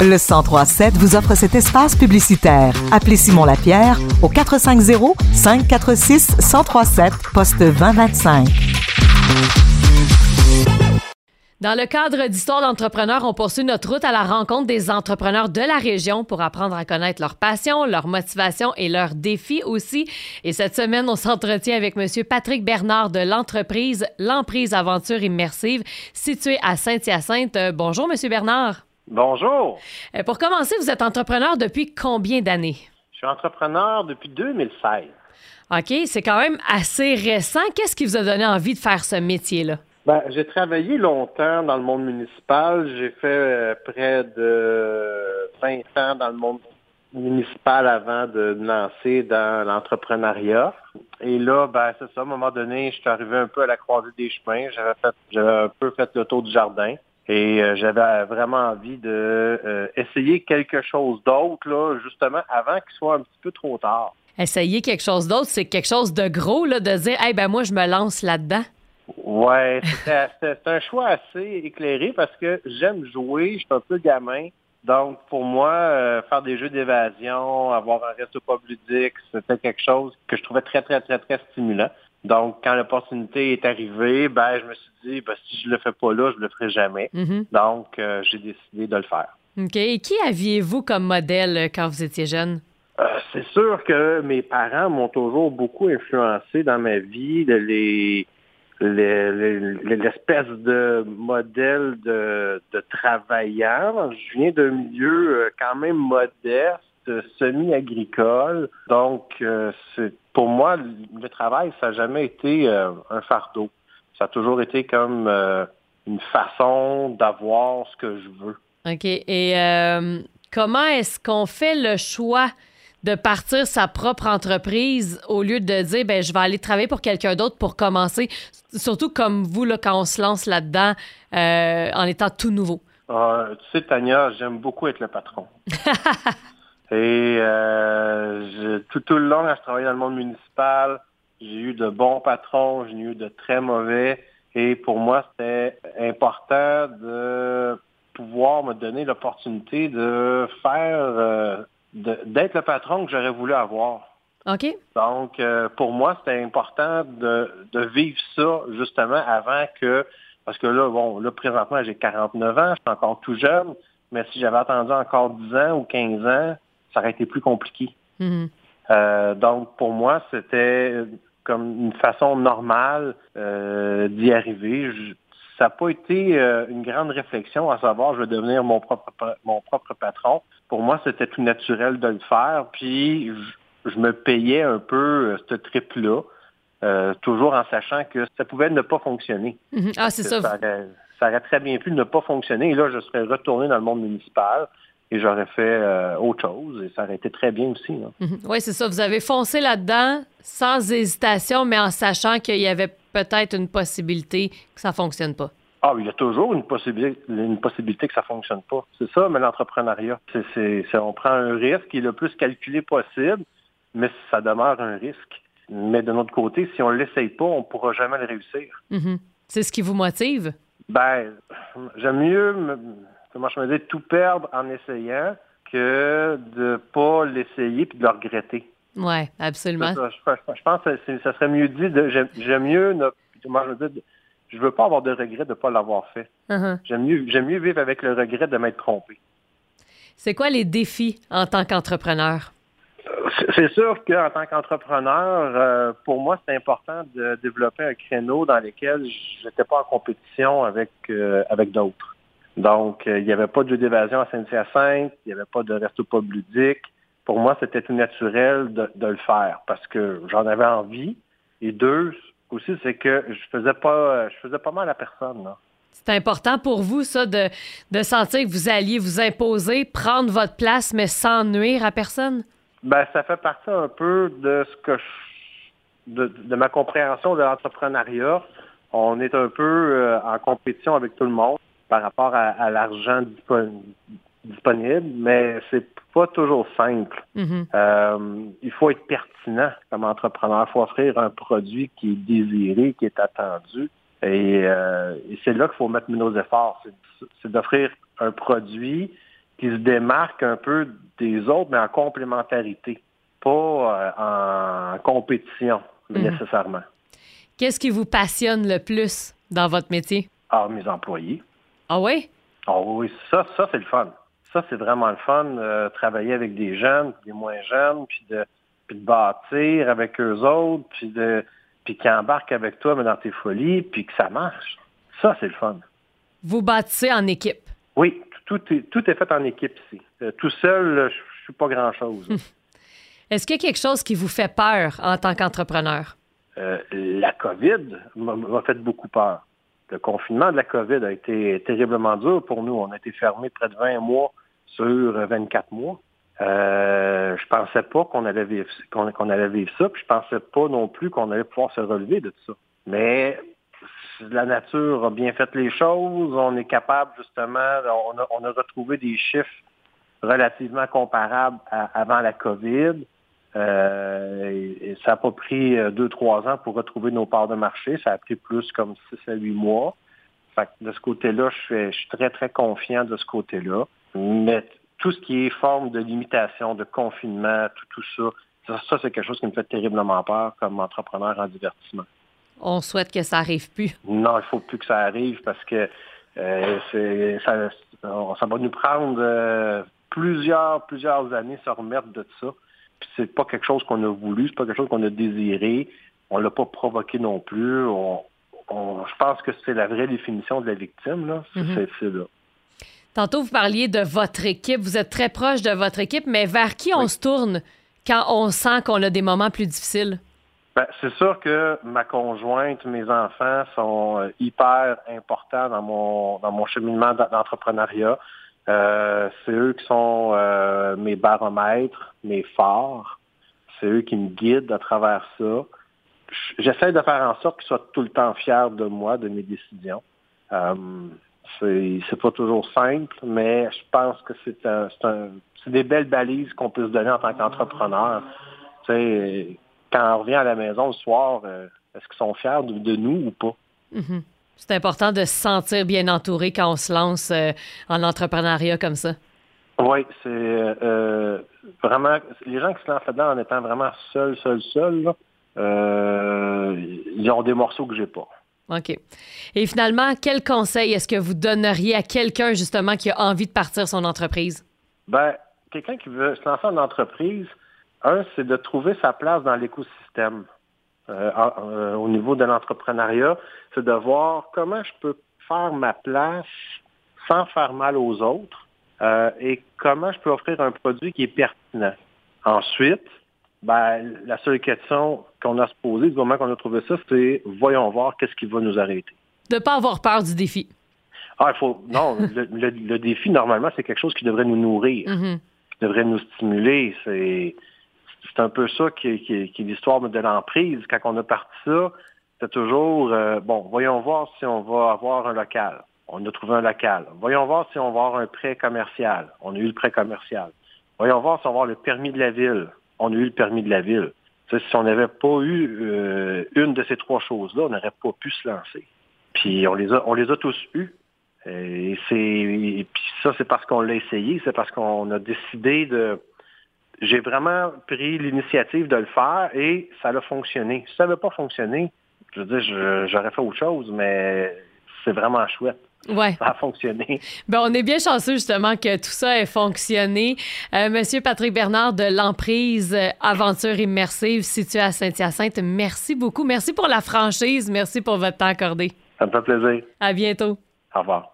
Le 1037 vous offre cet espace publicitaire. Appelez Simon Lapierre au 450 546 1037 poste 2025. Dans le cadre d'Histoire d'entrepreneurs, on poursuit notre route à la rencontre des entrepreneurs de la région pour apprendre à connaître leurs passions, leurs motivations et leurs défis aussi. Et cette semaine, on s'entretient avec M. Patrick Bernard de l'entreprise L'Emprise Aventure Immersive située à Saint-Hyacinthe. Euh, bonjour, M. Bernard. Bonjour. Euh, Pour commencer, vous êtes entrepreneur depuis combien d'années? Je suis entrepreneur depuis 2016. OK, c'est quand même assez récent. Qu'est-ce qui vous a donné envie de faire ce métier-là? Ben, j'ai travaillé longtemps dans le monde municipal. J'ai fait euh, près de 20 ans dans le monde municipal avant de me lancer dans l'entrepreneuriat. Et là, ben, c'est ça, à un moment donné, je suis arrivé un peu à la croisée des chemins. J'avais fait, j'avais un peu fait le tour du jardin. Et euh, j'avais vraiment envie de euh, essayer quelque chose d'autre, là, justement, avant qu'il soit un petit peu trop tard. Essayer quelque chose d'autre, c'est quelque chose de gros, là, de dire, hey, ben moi, je me lance là-dedans. Ouais, c'était c'était un choix assez éclairé parce que j'aime jouer, je suis un peu gamin. Donc, pour moi, euh, faire des jeux d'évasion, avoir un resto pas ludique, c'était quelque chose que je trouvais très, très, très, très stimulant. Donc, quand l'opportunité est arrivée, ben, je me suis dit, ben, si je le fais pas là, je le ferai jamais. Mhm. Donc, euh, j'ai décidé de le faire. OK. Et qui aviez-vous comme modèle euh, quand vous étiez jeune? Euh, c'est sûr que mes parents m'ont toujours beaucoup influencé dans ma vie, de les les- les- l'espèce de modèle de, de travaillant. Je viens d'un milieu quand même modeste, semi-agricole. Donc, euh, c'est pour moi, le travail, ça n'a jamais été euh, un fardeau. Ça a toujours été comme euh, une façon d'avoir ce que je veux. OK. Et comment est-ce qu'on fait le choix de partir sa propre entreprise au lieu de dire, ben, je vais aller travailler pour quelqu'un d'autre pour commencer? Surtout comme vous, là, quand on se lance là-dedans en étant tout nouveau. Ah, tu sais, Tania, j'aime beaucoup être le patron. Et euh, je- tout, tout le long, quand je travaillais dans le monde municipal, j'ai eu de bons patrons, j'ai eu de très mauvais. Et pour moi, c'était important de pouvoir me donner l'opportunité de faire, euh, d'être le patron que j'aurais voulu avoir. OK? Donc, euh, pour moi, c'était important de, de vivre ça justement avant que, parce que là, bon, là, présentement, j'ai 49 ans, je suis encore tout jeune, mais si j'avais attendu encore 10 ans ou 15 ans, ça aurait été plus compliqué. Mhm. Euh, donc, pour moi, c'était comme une façon normale euh, d'y arriver. Je- ça n'a pas été euh, une grande réflexion à savoir je vais devenir mon propre mon propre patron. Pour moi, c'était tout naturel de le faire. Puis je, je me payais un peu euh, ce trip-là, euh, toujours en sachant que ça pouvait ne pas fonctionner. Mhm. Ah, c'est ça. Ça aurait, ça aurait très bien pu ne pas fonctionner. Et là, je serais retourné dans le monde municipal et j'aurais fait euh, autre chose. Et ça aurait été très bien aussi. là. Oui, c'est ça. Vous avez foncé là-dedans sans hésitation, mais en sachant qu'il y avait peut-être une possibilité que ça fonctionne pas. Ah, il y a toujours une possibilité, une possibilité que ça fonctionne pas. C'est ça, mais l'entrepreneuriat, c'est- on prend un risque qui est le plus calculé possible, mais ça demeure un risque. Mais de notre côté, si on ne l'essaye pas, on ne pourra jamais le réussir. Mhm. C'est ce qui vous motive? Ben, j'aime mieux, me- comment je me dis, tout perdre en essayant que de pas l'essayer puis de le regretter. Oui, absolument. Ça. Je, je pense que ça serait mieux dit de j'aime, mieux ne, je veux dire, je veux pas avoir de regret de ne pas l'avoir fait. Mhm. J'aime mieux, vivre avec le regret de m'être trompé. C'est quoi les défis en tant qu'entrepreneur? C'est- C'est sûr qu'en tant qu'entrepreneur, euh, pour moi, c'est important de développer un créneau dans lequel je n'étais pas en compétition avec, euh, avec d'autres. Donc, euh, il n'y avait pas de jeu d'évasion à Saint-Hyacinthe, il n'y avait pas de resto pub ludique. Pour moi, c'était tout naturel de, de le faire parce que j'en avais envie. Et deux, aussi, c'est que je faisais pas je faisais pas mal à personne. Là. C'est important pour vous, ça, de, de sentir que vous alliez vous imposer, prendre votre place, mais sans nuire à personne? Ben, ça fait partie un peu de ce que je, de, de ma compréhension de l'entrepreneuriat. On est un peu euh, en compétition avec tout le monde par rapport à, à l'argent dispo- disponible, mais c'est pas toujours simple. Mhm. Euh, il faut être pertinent comme entrepreneur. Il faut offrir un produit qui est désiré, qui est attendu. Et, c'est là qu'il faut mettre nos efforts. C'est d'offrir un produit qui se démarque un peu des autres, mais en complémentarité, pas en compétition mhm. nécessairement. Qu'est-ce qui vous passionne le plus dans votre métier? Ah, mes employés. Ah oui? Ah oui, ça, ça c'est le fun. Ça, c'est vraiment le fun, euh, travailler avec des jeunes, des moins jeunes, puis de, puis de bâtir avec eux autres, puis de puis qui embarquent avec toi mais dans tes folies, puis que ça marche. Ça, c'est le fun. Vous bâtissez en équipe? Oui, tout est, tout est fait en équipe ici. Euh, tout seul, je suis pas grand-chose. Est-ce qu'il y a quelque chose qui vous fait peur en tant qu'entrepreneur? Euh, la COVID m'a fait beaucoup peur. Le confinement de la COVID a été terriblement dur pour nous. On a été fermés près de 20 mois sur 24 mois. Euh, je pensais pas qu'on allait vivre ça, puis je pensais pas non plus qu'on allait pouvoir se relever de tout ça. Mais la nature a bien fait les choses. On est capable justement, on a, retrouvé des chiffres relativement comparables avant la COVID. Euh, et, ça n'a pas pris euh, deux, trois ans pour retrouver nos parts de marché. Ça a pris plus comme six à huit mois. Fait de ce côté-là, je suis, très, très confiant de ce côté-là. Mais tout ce qui est forme de limitation, de confinement, tout, tout ça, ça, c'est quelque chose qui me fait terriblement peur comme entrepreneur en divertissement. On souhaite que ça arrive plus. Non, il faut plus que ça arrive parce que euh, ça, ça, va nous prendre plusieurs, plusieurs années se remettre de ça c'est pas quelque chose qu'on a voulu, c'est pas quelque chose qu'on a désiré. On l'a pas provoqué non plus. je pense que c'est la vraie définition de la victime, là. C'est mhm. là. Tantôt, vous parliez de votre équipe. Vous êtes très proche de votre équipe, mais vers qui on se tourne quand on sent qu'on a des moments plus difficiles? Ben, c'est sûr que ma conjointe, mes enfants sont euh, hyper importants dans mon dans mon cheminement d'entrepreneuriat. Euh, c'est eux qui sont euh, mes baromètres, mes phares. C'est eux qui me guident à travers ça. J'essaie de faire en sorte qu'ils soient tout le temps fiers de moi, de mes décisions. Euh, c'est pas toujours simple, mais je pense que c'est des belles balises qu'on peut se donner en tant qu'entrepreneur. Tu sais, quand on revient à la maison le soir, euh, est-ce qu'ils sont fiers de, nous ou pas? Mm-hmm. C'est important de se sentir bien entouré quand on se lance euh, en entrepreneuriat comme ça. Oui, c'est euh, vraiment les gens qui se lancent là-dedans en étant vraiment seuls, seuls, seuls, euh, ils ont des morceaux que j'ai pas. OK. Et finalement, quel conseil est-ce que vous donneriez à quelqu'un justement qui a envie de partir son entreprise? Ben, quelqu'un qui veut se lancer en entreprise, un, c'est de trouver sa place dans l'écosystème. Euh, euh, au niveau de l'entrepreneuriat, c'est de voir comment je peux faire ma place sans faire mal aux autres euh, et comment je peux offrir un produit qui est pertinent. Ensuite, ben, la seule question qu'on a se poser du moment qu'on a trouvé ça, c'est voyons voir qu'est-ce qui va nous arrêter. De ne pas avoir peur du défi. Ah, il faut. Non, le, défi, normalement, c'est quelque chose qui devrait nous nourrir, mm-hmm. qui devrait nous stimuler. C'est c'est un peu ça qui, est l'histoire de l'emprise. Quand on a parti ça, c'est toujours, euh, bon, voyons voir si on va avoir un local. On a trouvé un local. Voyons voir si on va avoir un prêt commercial. On a eu le prêt commercial. Voyons voir si on va avoir le permis de la ville. On a eu le permis de la ville. si on n'avait pas eu euh, une de ces trois choses-là, on n'aurait pas pu se lancer. Puis on les a, on les a tous eus. Et c'est, puis ça, c'est parce qu'on l'a essayé, c'est parce qu'on a décidé de, j'ai vraiment pris l'initiative de le faire et ça a fonctionné. Si ça n'avait pas fonctionné, je veux dire, j'aurais fait autre chose, mais c'est vraiment chouette. Ouais. Ça a fonctionné. Ben, on est bien chanceux justement que tout ça ait fonctionné. Euh, Monsieur Patrick Bernard de l'emprise Aventure immersive située à Saint-Hyacinthe, merci beaucoup. Merci pour la franchise. Merci pour votre temps accordé. Ça me fait plaisir. À bientôt. Au revoir.